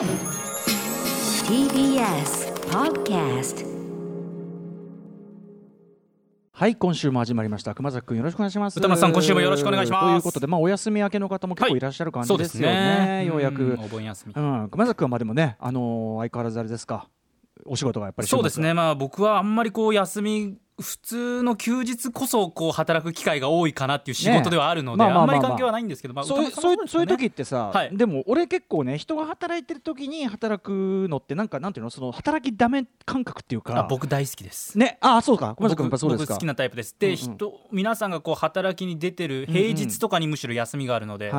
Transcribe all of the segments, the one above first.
TBS Podcast はい今週も始まりました。熊崎君よろしくお願いします。歌丸さん今週もよろしくお願いします。ということでまあお休み明けの方も結構い。らっしゃる感じですよね,、ようやく。んお盆休み。うん熊崎君はまあでもねあのー相変わらずあれですか。お仕事がやっぱりそうですね。まあ僕はあんまりこう休み普通の休日こそこう働く機会が多いかなっていう仕事ではあるので、あんまり関係はないんですけど、まあ、そういう時ってさ、はい。でも俺結構ね人が働いてる時に働くのってなんかなんていうのその働きダメ感覚っていうか。あ僕大好きです。ね。あそうか。熊崎君やっ僕ぱそうですか。僕好きなタイプです。で、人皆さんがこう働きに出てる平日とかにむしろ休みがあるので、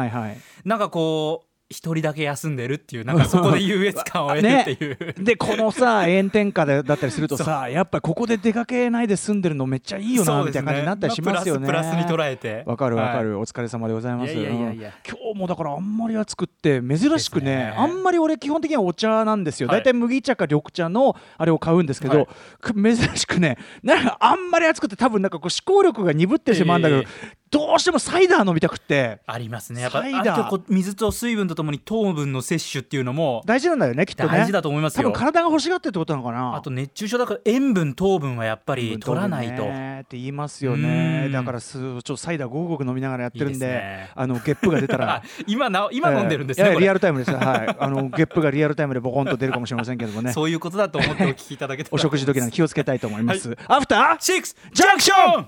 なんかこう一人だけ休んでるっていうなんかそこで優越感を得るっていう、でこのさ炎天下でだったりするとさやっぱりここで出かけないで済んでるのめっちゃいいよなみたいな感じになったりしますよね。プラスに捉えて。わかるわかはる、お疲れ様でございます。いやいやいや今日もだからあんまり暑くって珍しくねね。あんまり俺基本的にはお茶なんですよ。はい。大体麦茶か緑茶のあれを買うんですけど、はい。く珍しくねなんかあんまり暑くて多分なんかこう思考力が鈍ってしまうんだけど、えどうしてもサイダー飲みたくって。ありますね。やっぱサイダー。水と水分とともに糖分の摂取っていうのも大事なんだよねきっとね。大事だと思いますよ。多分体が欲しがってるってことなのかな。あと熱中症だから塩分糖分はやっぱり取らないと、ねって言いますよね。うん。だからすちょっとサイダーごくごく飲みながらやってるんでね。あのゲップが出たら。あ 今な今飲んでるんですね、えーリアルタイムですはい。あのゲップがリアルタイムでボコンと出るかもしれませんけどもね。そういうことだと思ってお聞きいただけたら。お食事時なんで気をつけたいと思います、アフターシックスジャンクション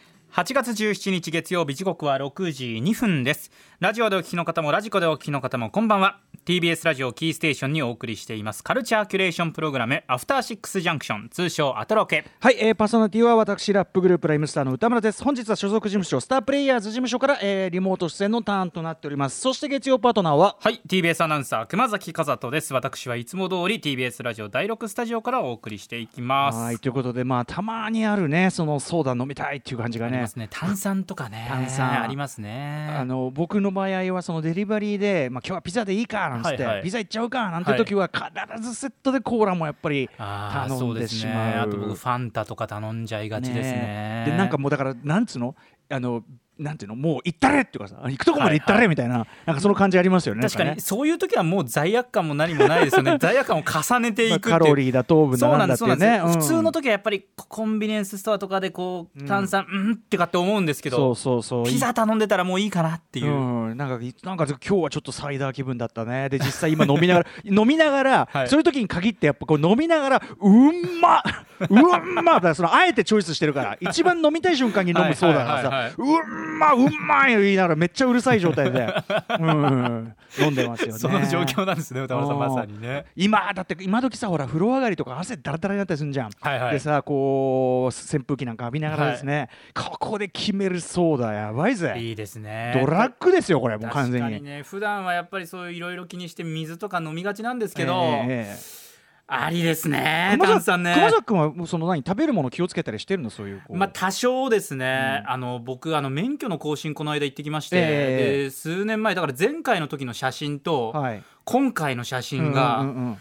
8月17日月曜日時刻は6時2分です。ラジオでお聞きの方もラジコでお聞きの方もこんばんは。TBS ラジオキーステーションにお送りしています。カルチャーキュレーションプログラムアフターシックスジャンクション通称アトロケ。はい、えー、パーソナリティは私ラップグループライムスターの歌村です。本日は所属事務所スタープレイヤーズ事務所から、えー、リモート出演のターンとなっております。そして月曜パートナーは？はい TBS アナウンサー熊崎和人です。私はいつも通り TBS ラジオ第6スタジオからお送りしていきます。はいということでまあたまにあるねそのソーダ飲みたいっていう感じがねますね。炭酸とかね炭酸。ありますね。あの僕の場合はそのデリバリーで、まあ、今日はピザでいいかなんつって、はいはい。ピザ行っちゃうかなんて時は必ずセットでコーラもやっぱり頼んでしまう。そうですね。あと僕ファンタとか頼んじゃいがちですね。でなんかもうだからなんつうの？あのなんていうの？もう行ったれっていうかさ行くとこまで行ったれみたいな、なんかその感じありますよね確かにそういう時はもう罪悪感も何もないですよね。罪悪感を重ねていくっていう。まあカロリーだ糖分だそうななんだっていうね。そうなん普通のと時はやっぱりコンビニエンスストアとかでこう炭酸うんってかって思うんですけそどうそうそう。ピザ頼んでたらもういいかなっていう、うん、なんかなんか今日はちょっとサイダー気分だったね。で実際今飲みながら 飲みながら、はい。そういう時に限ってやっぱこう飲みながらうんま うんまだそのあえてチョイスしてるから一番飲みたい瞬間に飲むそうだからさ、はいはいはいうんまうんまい言いながらめっちゃうるさい状態で、うん、飲んでますよね。その状況なんですね歌丸さんまさにね。今だって今時さほら風呂上がりとか汗だらだらになったりするじゃん、はいはい。でさこう扇風機なんか浴びながらですね、ここで決めるそうだやばいぜ。いいですね。ドラッグですよこれもう完全に。ね。普段はやっぱりそういういろいろ気にして水とか飲みがちなんですけど、ええありですね熊崎炭酸ね。熊崎君はその何食べるもの気をつけたりしてるのそういうまあ多少ですね、あの僕あの免許の更新この間行ってきまして、ええで数年前だから前回の時の写真と、はい。今回の写真が、うんうんうんうん。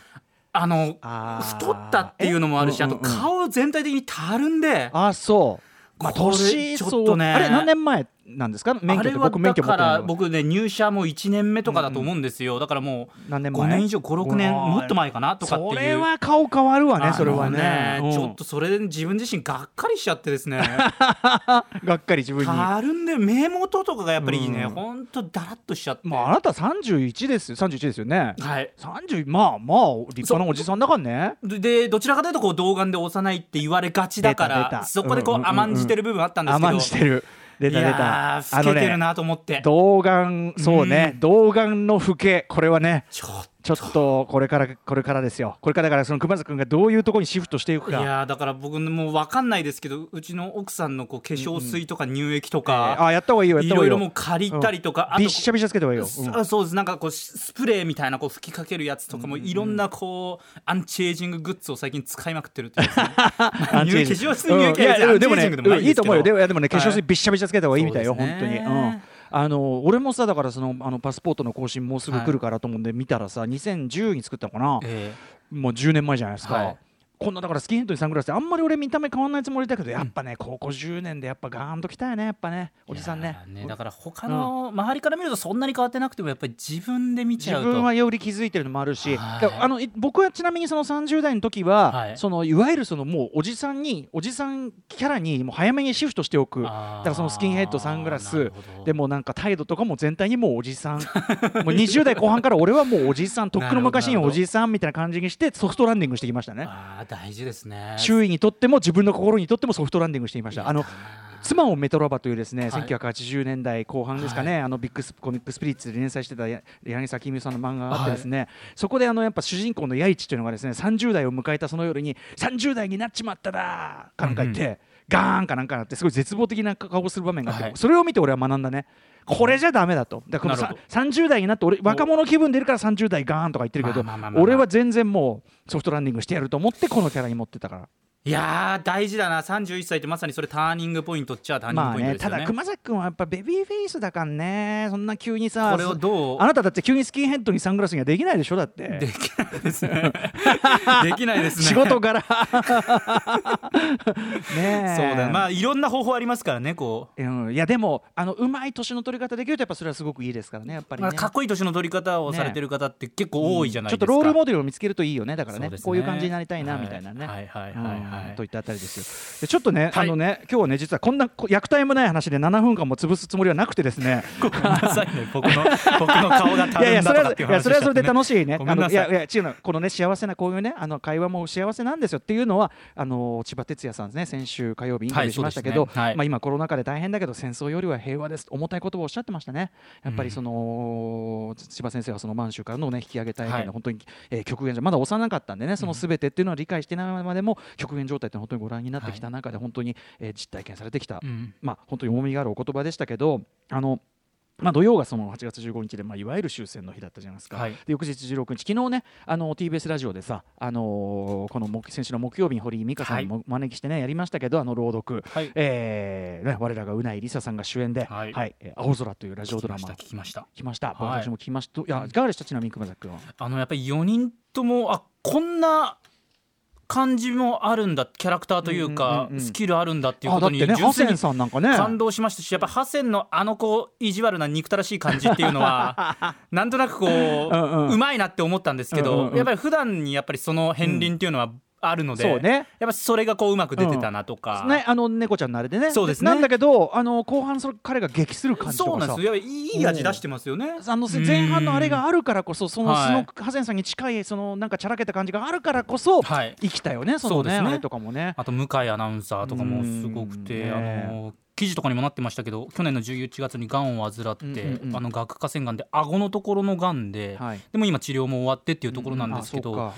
あの太ったっていうのもあるしえ？あと顔全体的にたるんで、あそう。まあ年ちょっとね。あれ何年前？なんですか？免許僕免許だから持って僕ね入社も1年目とかだと思うんですよ、だからもう何年前？5年以上56年もっと前かなとかっていう。それは顔変わるわねそれはね。うん。ちょっとそれで自分自身がっかりしちゃってですね。がっかり自分に。またるんで目元とかがやっぱりね、うん。ほんとだらっとしちゃって、ああなた31ですよ。31ですよね。はい。30まあまあ立派なおじさんだからね。ででどちらかというとこう童顔で幼いって言われがちだからそこでこうんうんうんうん。う甘んじてる部分あったんですけど、甘んじてる出た出た。ー老けてるなと思って、童顔そうね童顔の老け。これはねちょっちょっとこれからこれからですよ。これからだからその熊崎君がどういうところにシフトしていくいかやーだから僕もう分かんないですけどうちの奥さんのこう化粧水とか乳液とえーか、あやった方がいいよやっいた方がいいよ。ろいろもう借りたりとか、あとびっしゃびしゃつけた方がいいよ、うん。あそうです。なんかこうススプレーみたいなこう吹きかけるやつとかもいろんなこうアンチエイジンググッズを最近使いまくってるっていう。ね化粧水乳液うん。いやでもねいん。いと思うよ。でもいやでもね化粧はい水びっしゃびしゃつけた方がいいみたいよ、ね。本当に、うん、あの俺もさだからそのあのパスポートの更新もうすぐ来るからと思うんで見たらさ2010に作ったのかな、えもう10年前じゃないですか、はいこんなだからスキンヘッドにサングラスってあんまり俺見た目変わんないつもりだけどやっぱね、高校10年でやっぱガーンときたよねやっぱねおじさんね。いやーだから他の周りから見るとそんなに変わってなくてもやっぱり自分で見ち自ゃうと。分はより気づいてるのもあるし、あのい僕はちなみにその30代の時は、はい。そのいわゆるそのもうおじさんにおじさんキャラにもう早めにシフトしておく。だからそのスキンヘッドサングラなスでもなんか態度とかも全体にもうおじさん。もう20代後半から俺はもうおじさん。とっくの昔におじさんみたいな感じにしてソフトランディングしてきましたね大事ですね。周囲にとっても自分の心にとってもソフトランディングしていました。あのあ妻をメトラバというですね、はい。1980年代後半ですかね、あのビッグスコミックスピリッツで連載してたや柳沢明さんの漫画があってですね、そこであのやっぱ主人公の八市というのがですね30代を迎えたその夜に30代になっちまっただかなんか言って、うんガーンかなんかなってすごい絶望的な顔をする場面があって、はい。それを見て俺は学んだね。これじゃダメだと。だからこのなるさ30代になって俺若者気分出るから30代ガーンとか言ってるけど、俺は全然もうソフトランディングしてやると思ってこのキャラに持ってたから。いやー大事だな。31歳ってまさにそれターニングポイントっちゃターニングポイントですよね,、ただ熊崎君はやっぱベビーフェイスだからね。そんな急にさこれをどう？あなただって急にスキンヘッドにサングラスにはできないでしょ？だって。できないですね。できないですね。仕事柄。ねえ。そうだまあいろんな方法ありますからねこう。うん。いやでもあのうまい年の取り方できるとやっぱそれはすごくいいですからねやっぱりね。まあ、かっこいい年の取り方をされてる方って結構多いじゃないですか、ちょっとロールモデルを見つけるといいよねだからね。ね。こういう感じになりたいなはいみたいなね、はいはいはい。うんはい。といったあたりですよ。でちょっとね、はい。あのね今日はね実はこんなこ役タイもない話で7分間も潰すつもりはなくてですね。ごめんなさいね。僕の僕の顔がたるんだとかっていういや話それはそれで楽しいね。あのい。やいや違うの。このね幸せなこういうねあの会話も幸せなんですよっていうのはあの千葉哲也さんですね。先週火曜日インタビューしましたけど、はいね。はい。まあ今コロナ禍で大変だけど戦争よりは平和です重たい言葉をおっしゃってましたね。やっぱりその、千葉先生はその満州からのね引き上げ大会はい。の本当に、えー極限状まだ幼かったんでねそのすべてっていうのは理解してないまでも極限状態って本当にご覧になってきた中で本当に、えー実体験されてきたうん。まあ、本当に重みがあるお言葉でしたけどあのまあ、土曜がその8月15日で、まあ、いわゆる終戦の日だったじゃないですか、はい。で翌日16日昨日ねあの TBS ラジオでさ、あのーこの木先週の木曜日に堀井美香さんもお招きしてね、やりましたけどあの朗読、はい。えーね、我らがうないりささんが主演で「ははい。いえー青空」というラジオドラマ。聞きました。聞きました。私も聞きました。いやいかがでした？ちなみに熊崎君は。あのやっぱり4人ともあこんな感じもあるんだキャラクターというか、うんうんうんうん。スキルあるんだっていうことにってねハセン純粋にさんなんかね。感動しましたしやっぱハセンのあのこう意地悪な憎たらしい感じっていうのは なんとなくこううんうん。うまいなって思ったんですけど、うんうんうん。やっぱり普段にやっぱりその片鱗っていうのはあるので、そうね。やっぱそれがこううまく出てたなとか、ね、あの猫ちゃんのあれでね。そうですね。なんだけどあの後半それ彼が激する感じとそうかさなんですよ。いやいい味出してますよね。あの前半のあれがあるからこそそのはい。素のハセンさんに近いそのなんかちゃらけた感じがあるからこそはい生きたよねそのそうですねねあれとかもね。あと向井アナウンサーとかもすごくうんて、ねあの記事とかにもなってましたけど去年の11月にがんを患って、うんうんうん。あの顎下腺がんで顎のところのがんで、はい。でも今治療も終わってっていうところなんですけど、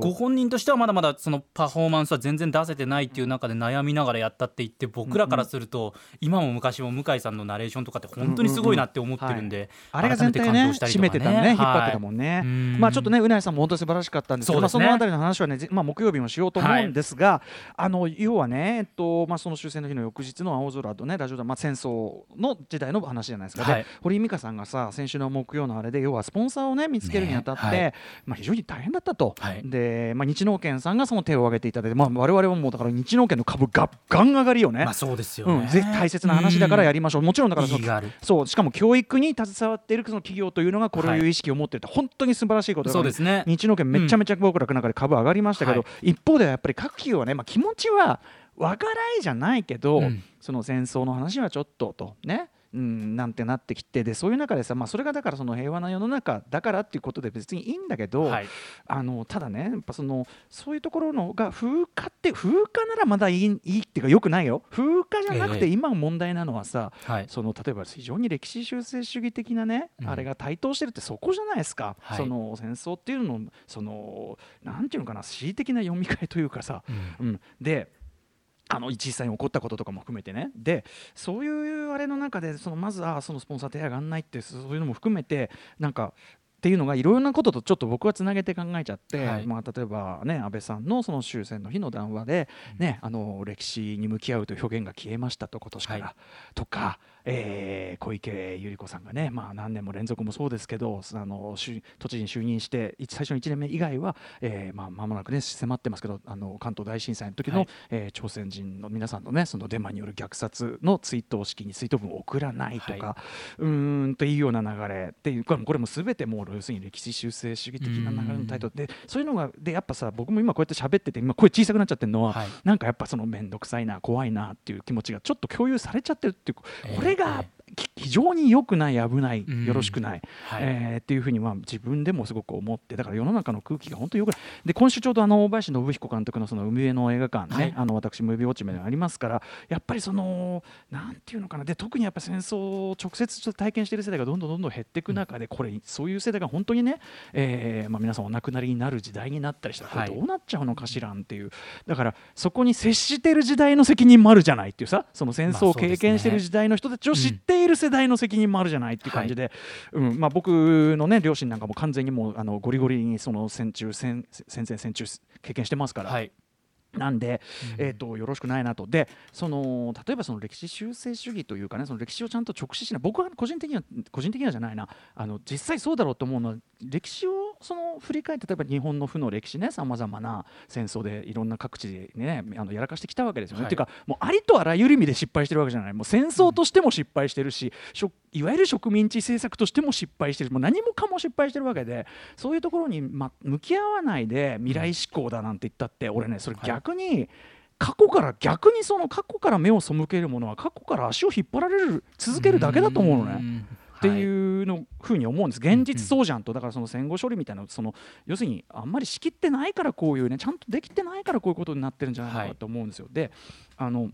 ご本人としてはまだまだそのパフォーマンスは全然出せてないっていう中で悩みながらやったって言って僕らからすると今も昔も向井さんのナレーションとかって本当にすごいなって思ってるんであれが全体ね改めて感動したりとか締めてたのね引っ張ってたもんんね、うん。まあちょっとねうなぎさんも本当に素晴らしかったんですけどそね。まあ、そのあたりの話はねぜまあ木曜日もしようと思うんですが、あの要はねえっとまあその終戦の日の翌日の青空とねラジオでまあ戦争の時代の話じゃないですか、はい。で堀井美香さんがさ先週の木曜のあれで要はスポンサーをね見つけるにあたって、ねはい。まあ非常に大変だったと、はい。でまあ日農研さんがその手を挙げていただいてまあ我々はもうだから日農研の株がガン上がりよね。まあそうですよね、うん、大切な話だからやりましょう、もちろんだからそのそうしかも教育に携わっているその企業というのがこうい。う意識を持っているって本当に素晴らしいことそうですね。日農研めちゃめちゃ僕らの中で株上がりましたけど、は一方ではやっぱり各企業はね、まあ、気持ちはわからいじゃないけど、うん。その戦争の話はちょっととね？うん、なんてなってきてでそういう中でさ、まあ、それがだからその平和な世の中だからっていうことで別にいいんだけど、はい。あのただねやっぱそのそういうところのが風化って風化ならまだいいいいっていうかよくないよ。風化じゃなくてええ。今問題なのはさ、はい。その例えば非常に歴史修正主義的なね、うん。あれが台頭してるってそこじゃないですか、はい。その戦争っていうのそのなんていうのかな恣意的な読み替えというかさ、うん。うん、であの実際に起こったこととかも含めてね。でそういうあれの中でそのまずあそのスポンサー手上がんないってそういうのも含めてなんかっていうのがいろいろなこととちょっと僕はつなげて考えちゃって、はい。まあ、例えば、ね、安倍さんのその終戦の日の談話で、ねあの歴史に向き合うという表現が消えましたと今年から、はい。とかえー小池百合子さんがね、まあ、何年も連続もそうですけどあのし都知事に就任してい最初の1年目以外は、えーまあ、間もなくね迫ってますけどあの関東大震災の時の、はい。えー朝鮮人の皆さんのねそのデマによる虐殺の追悼式に追悼文を送らないとか、はうーんというような流れっていうこれもこれも全てもう要するに歴史修正主義的な流れのタイトル。でそういうのがでやっぱさ僕も今こうやって喋ってて今声小さくなっちゃってるのは、はい。なんかやっぱその面倒くさいな怖いなっていう気持ちがちょっと共有されちゃってるっていうええこれがき非常に良くない危ないうん。よろしくない、はい。えーっていうふうにまあ自分でもすごく思ってだから世の中の空気が本当に良くない。で今週ちょうどあの大林信彦監督のその海辺の映画館ね、はい。あの私ムービーウォッチメンありますからやっぱりそのなんていうのかなで特にやっぱ戦争を直接ちょっと体験している世代がどんどんどんどん減っていく中で、これそういう世代が本当にね、えーまあ、皆さんお亡くなりになる時代になったりしたらこはいれどうなっちゃうのかしらんっていう、だからそこに接している時代の責任もあるじゃないっていうさその戦争を経験している時代の人たちを知っている世代の責任もあるじゃないっていう感じで、うん。まあ、僕のね両親なんかも完全にもうあのゴリゴリにその戦中戦戦前戦中経験してますから。はいなんで、えー、とよろしくないなと、でその例えばその歴史修正主義というかね、その歴史をちゃんと直視しない、僕は個人的には、個人的にはじゃないな、あの実際そうだろうと思うのは、歴史をその振り返って、例えば日本の負の歴史ね、さまざまな戦争でいろんな各地でね、あのやらかしてきたわけですよね。はい。っていうか、もうありとあらゆる意味で失敗してるわけじゃない、もう戦争としても失敗してるし、しょいわゆる植民地政策としても失敗してる、もう何もかも失敗してるわけで、そういうところに、ま、向き合わないで未来志向だなんて言ったって、俺ね、それ逆に、過去から逆にその過去から目を背けるものは過去から足を引っ張られる続けるだけだと思うのね。ん。っていうのふうに思うんです。現実そうじゃんと。だからその戦後処理みたいなその要するにあんまり仕切ってないからこういうねちゃんとできてないからこういうことになってるんじゃないかと思うんですよ。であの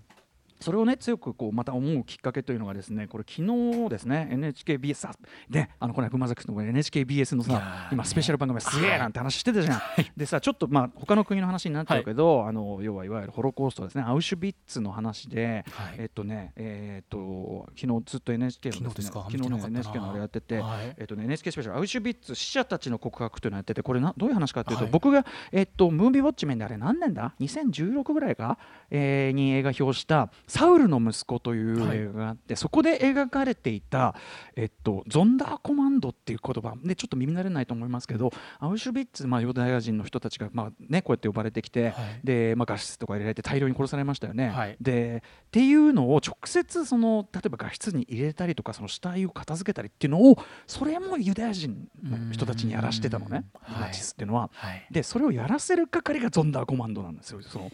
それをね強くこうまた思うきっかけというのがですねこれ昨日ですね NHKBS さねあのこの熊崎君の NHKBS のさ今スペシャル番組すげえなんて話してたじゃん。でさちょっとまあ他の国の話になっちゃうけど、あの要はいわゆるホロコーストですねアウシュビッツの話で、はい。えっとねえっと昨日ずっと NHK の昨日ですか？昨日ね見てなかったな NHK のあれやってて、はい。えっとね NHK スペシャルアウシュビッツ死者たちの告白というのをやっててこれなどういう話かというと、はい。僕がえっとムービーウォッチメンであれ何年だ？2016ぐらいか、えーに映画表したサウルの息子という映画があって、そこで描かれていたえっとゾンダーコマンドっていう言葉でちょっと耳慣れないと思いますけど、アウシュビッツまあユダヤ人の人たちがまあねこうやって呼ばれてきて、はい。でまあ画質とか入れられて大量に殺されましたよね。はい。でっていうのを直接その例えば画質に入れたりとかその死体を片付けたりっていうのをそれもユダヤ人の人たちにやらしてたのね。うん。ナチスっていうのは。はい。でそれをやらせる係がゾンダーコマンドなんですよ。その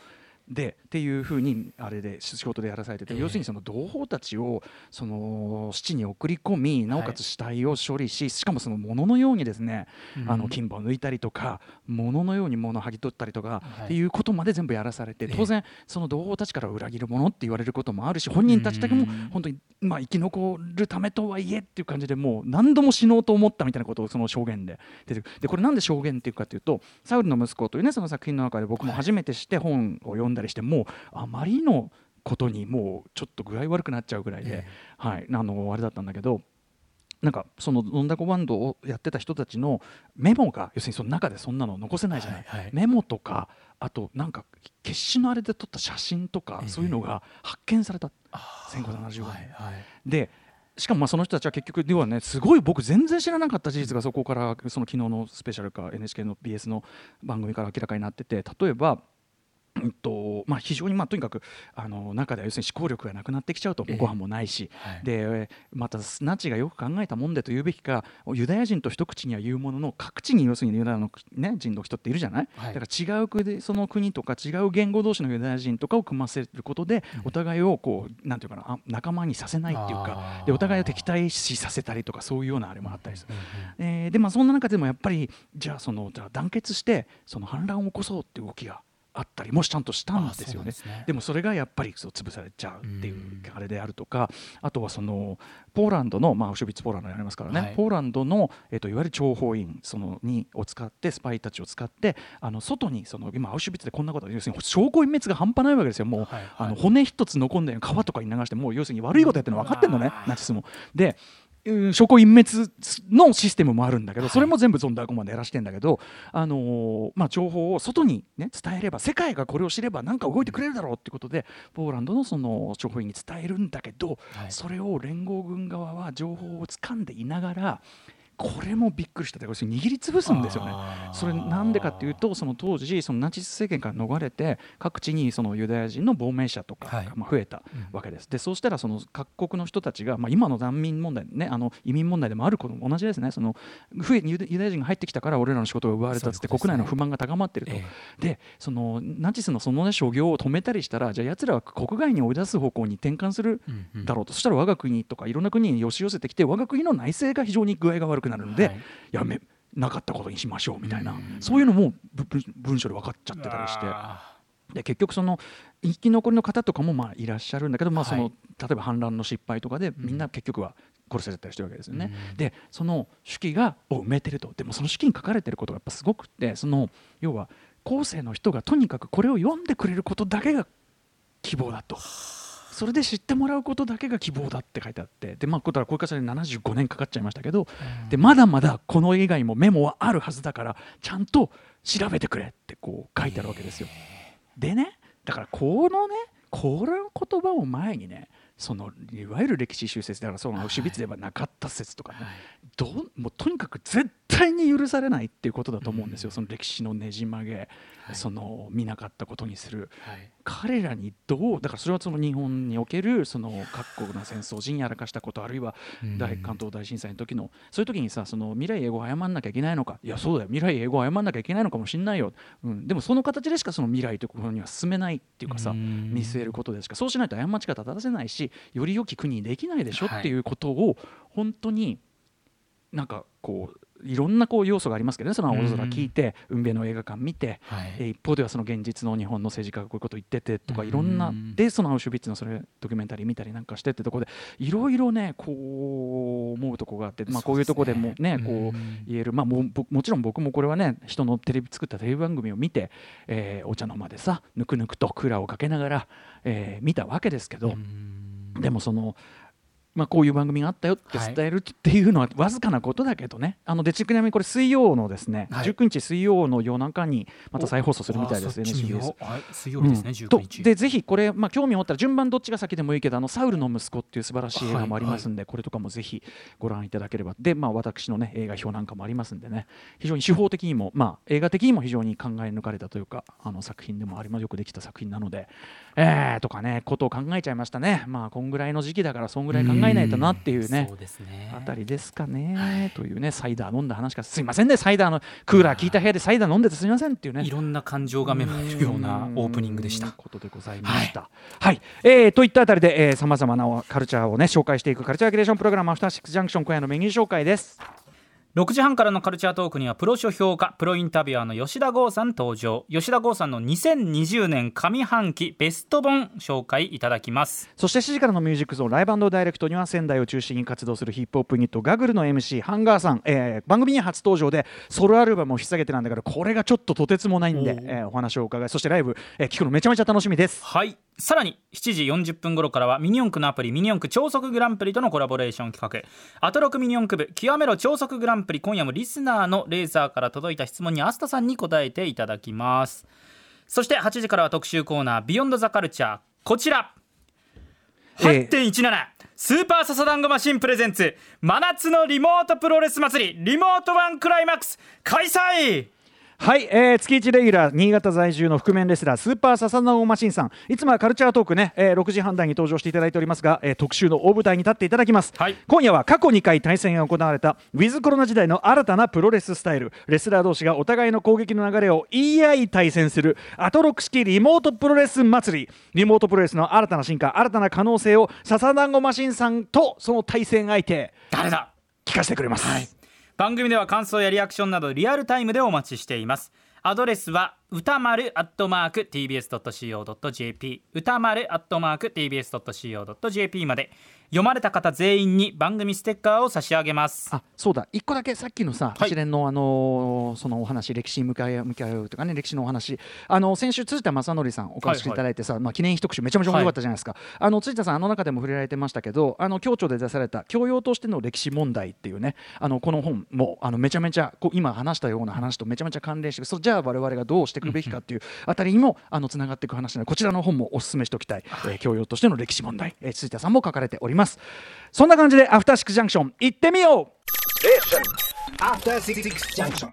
でっていうふうにあれで仕事でやらされてて、ええ。要するにその同胞たちをその七に送り込みなおかつ死体を処理し、しかもその物のようにですね、あの金歯を抜いたりとか物のように物を剥ぎ取ったりとか、はい。っていうことまで全部やらされてええ。当然その同胞たちから裏切るものって言われることもあるし本人たちだけもうん。本当にまあ生き残るためとはいえっていう感じでもう何度も死のうと思ったみたいなことをその証言で出てくる。でこれなんで証言っていうかというと「サウルの息子」というねその作品の中で僕も初めてして本を読んだりしてもうあまりのことにもうちょっと具合悪くなっちゃうぐらいで、えはい、あのあれだったんだけどなんかその飲んだコバンドをやってた人たちのメモが要するにその中でそんなの残せないじゃない、はいはいメモとかあとなんか決死のあれで撮った写真とか、ええ。そういうのが発見された。あー1575年。はいはい。でしかもまあその人たちは結局要はねすごい僕全然知らなかった事実がそこからその昨日のスペシャルか NHK の BS の番組から明らかになってて例えばうんとまあ、非常にまあとにかくあの中では要するに思考力がなくなってきちゃうとええ。ご飯もないし、はい。でまたナチがよく考えたもんでと言うべきかユダヤ人と一口には言うものの各地に要するにユダヤの、ね、人の人っているじゃない、はい。だから違う国その国とか違う言語同士のユダヤ人とかを組ませることで、お互いをこうなんていうかなあ仲間にさせないっていうあかー。でお互いを敵対視させたりとかそういうようなあれもあったりする。うんうん。えーでまあそんな中でもやっぱりじゃあそのじゃあ団結してその反乱を起こそうっていう動きがあったりもしちゃんとしたんですよね。ね。でもそれがやっぱりそう潰されちゃうっていううん。あれであるとかあとはそのポーランドのまあアウシュビッツポーランドにありますからね、はい。ポーランドの、えっといわゆる諜報員そのにを使ってスパイたちを使ってあの外にその今アウシュビッツでこんなこと要するに証拠隠滅が半端ないわけですよ。もう、はい。はい。あの骨一つ残んで川とかに流してもう要するに悪いことやってるの分かってるのねナチスも。でうん証拠隠滅のシステムもあるんだけど、はい。それも全部ゾンダーコマンでやらしてんだけど、あのーまあ、情報を外に、ね、伝えれば世界がこれを知れば何か動いてくれるだろうってことでポーランドのその情報員に伝えるんだけど、はい。それを連合軍側は情報を掴んでいながらこれもびっくりしたって握りつぶすんですよね。それなんでかっていうとその当時そのナチス政権から逃れて各地にそのユダヤ人の亡命者とかはい。がまあ増えたわけです。でそうしたらその各国の人たちが、まあ、今の難民問題ねあの移民問題でもあることも同じですね。その増えユダヤ人が入ってきたから俺らの仕事が奪われたっつって国内の不満が高まってると。えでそのナチスのその、ね、所業を止めたりしたらじゃあ奴らは国外に追い出す方向に転換するうんうん。だろうと、そしたら我が国とかいろんな国に押し寄せてきて我が国の内政が非常に具合が悪くなるので、はい。やめなかったことにしましょうみたいな、うん。そういうのも文書で分かっちゃってたりして。あで結局その生き残りの方とかもまあいらっしゃるんだけど、まあそのはい例えば反乱の失敗とかでみんな結局は殺されたりしてるわけですよね。うん。でその手記がを埋めてると。でもその手記に書かれてることがやっぱすごくってその要は後世の人がとにかくこれを読んでくれることだけが希望だと。それで知ってもらうことだけが希望だって書いてあってでまあこれからこういう形で75年かかっちゃいましたけど、でまだまだこの以外もメモはあるはずだからちゃんと調べてくれってこう書いてあるわけですよ。でねだからこのねこの言葉を前にねそのいわゆる歴史修説だからそのシュビッツではなかった説とかね、どうもうとにかく絶対に許されないっていうことだと思うんですよ、その歴史のねじ曲げ、その見なかったことにする。はい彼らにどうだからそれはその日本におけるその各国の戦争陣やらかしたことあるいはうん。大関東大震災の時のそういう時にさその未来英語を謝んなきゃいけないのかいやそうだよ。未来英語を謝んなきゃいけないのかもしれないよ、うん、でもその形でしかその未来ということには進めないっていうかさうん。見据えることでしかそうしないと過ち方正せないしより良き国にできないでしょはいっていうことを本当になんかこういろんなこう要素がありますけどねその青空聞いて運命の映画館見てはい。えー一方ではその現実の日本の政治家がこういうこと言っててとかうんいろんなでそのアウシュビッツのそれドキュメンタリー見たりなんかしてってところでいろいろねこう思うとこがあってまあこういうところでもねこう言える。まあももちろん僕もこれはね人のテレビ作ったテレビ番組を見てえーお茶の間でさぬくぬくとクーラーをかけながらえー見たわけですけどでもその。まあ、こういう番組があったよってはい。伝えるっていうのはわずかなことだけどね、あのでちなみにこれ水曜のですね、はい。19日水曜の夜中にまた再放送するみたいです NCBS う。はい水曜日ですね、うん。19日。とでぜひこれ、まあ、興味を持ったら順番どっちが先でもいいけどあのサウルの息子っていう素晴らしい。映画もありますんで、これとかもぜひご覧いただければ。で、まあ、私の、ね、映画表なんかもありますんでね。非常に手法的にも、まあ、映画的にも非常に考え抜かれたというかあの作品でもあります。よくできた作品なので、えー、とかねことを考えちゃいましたね。まあこんぐらいの時期だからそんぐらい考えないとなっていうね。そうですね。あたりですかね、というねサイダー飲んだ話か。らすいませんねサイダーのクーラー効いた部屋でサイダー飲んでてすみませんっていうね。いろんな感情が芽生えるようなオープニングでした。ことでございました。はい、えーといったあたりでさまざまなカルチャーをね紹介していくカルチャーキュレーションプログラムアフターシックスジャンクション今夜のメニュー紹介です。6時半からのカルチャートークにはプロ書評家プロインタビュアーの吉田剛さん登場。吉田剛さんの2020年上半期ベスト本紹介いただきます。そして7時からのミュージックゾーンライブダイレクトには仙台を中心に活動するヒップホップユニットガグルの MC ハンガーさん、えー番組に初登場でソロアルバムを引っ提げてなんだからこれがちょっととてつもないんでおー。えーお話を伺いそしてライブ、えー聞くのめちゃめちゃ楽しみです。はい。さらに7時40分頃からはミニ四駆のアプリミニ四駆超速グランプリとのコラボレーション企画。アトロクミニ四駆部極めろ超速グランプリ今夜もリスナーのレーサーから届いた質問にアスタさんに答えていただきます。そして8時からは特集コーナー Beyond the Culture こちらえー8.17、スーパーササダンゴマシン presents。真夏のリモートプロレス祭り。リモートワンクライマックス。開催はい、えー、月1レギュラー新潟在住の覆面レスラースーパーササナオマシンさん。いつもはカルチャートークね、えー、6時半台に登場していただいておりますが、えー特集の大舞台に立っていただきます、はい。今夜は過去2回対戦が行われたウィズコロナ時代の新たなプロレススタイル。レスラー同士がお互いの攻撃の流れを言い合い対戦するアトロク式リモートプロレス祭り。リモートプロレスの新たな進化新たな可能性をササダンゴマシンさんとその対戦相手誰だ？聞かせてくれます、番組では感想やリアクションなどリアルタイムでお待ちしています。アドレスは歌丸アットマーク TBS.CO.JP 歌丸アットマーク TBS.CO.JP まで読まれた方全員に番組ステッカーを差し上げます。あそうだ。一個だけさっきのさ、はい。一連のあのーそのお話歴史に向かい合う向かい合うとかね歴史のお話。あの先週辻田正則さんお越しいただいてさ、まあ記念碑特集めちゃめちゃ面白かったじゃないですか、あの辻田さんあの中でも触れられてましたけどあの共著で出された教養としての歴史問題っていうねあのこの本もあのめちゃめちゃこう今話したような話とめちゃめちゃ関連してそうじゃあ我々がどうしていくべきかっていうあたりにもあのつながっていく話なのでこちらの本もお勧めしておきたい、えー教養としての歴史問題、えー辻田さんも書かれておりますそんな感じでアフターシックスジャンクション行ってみよう Station. After Six Junction.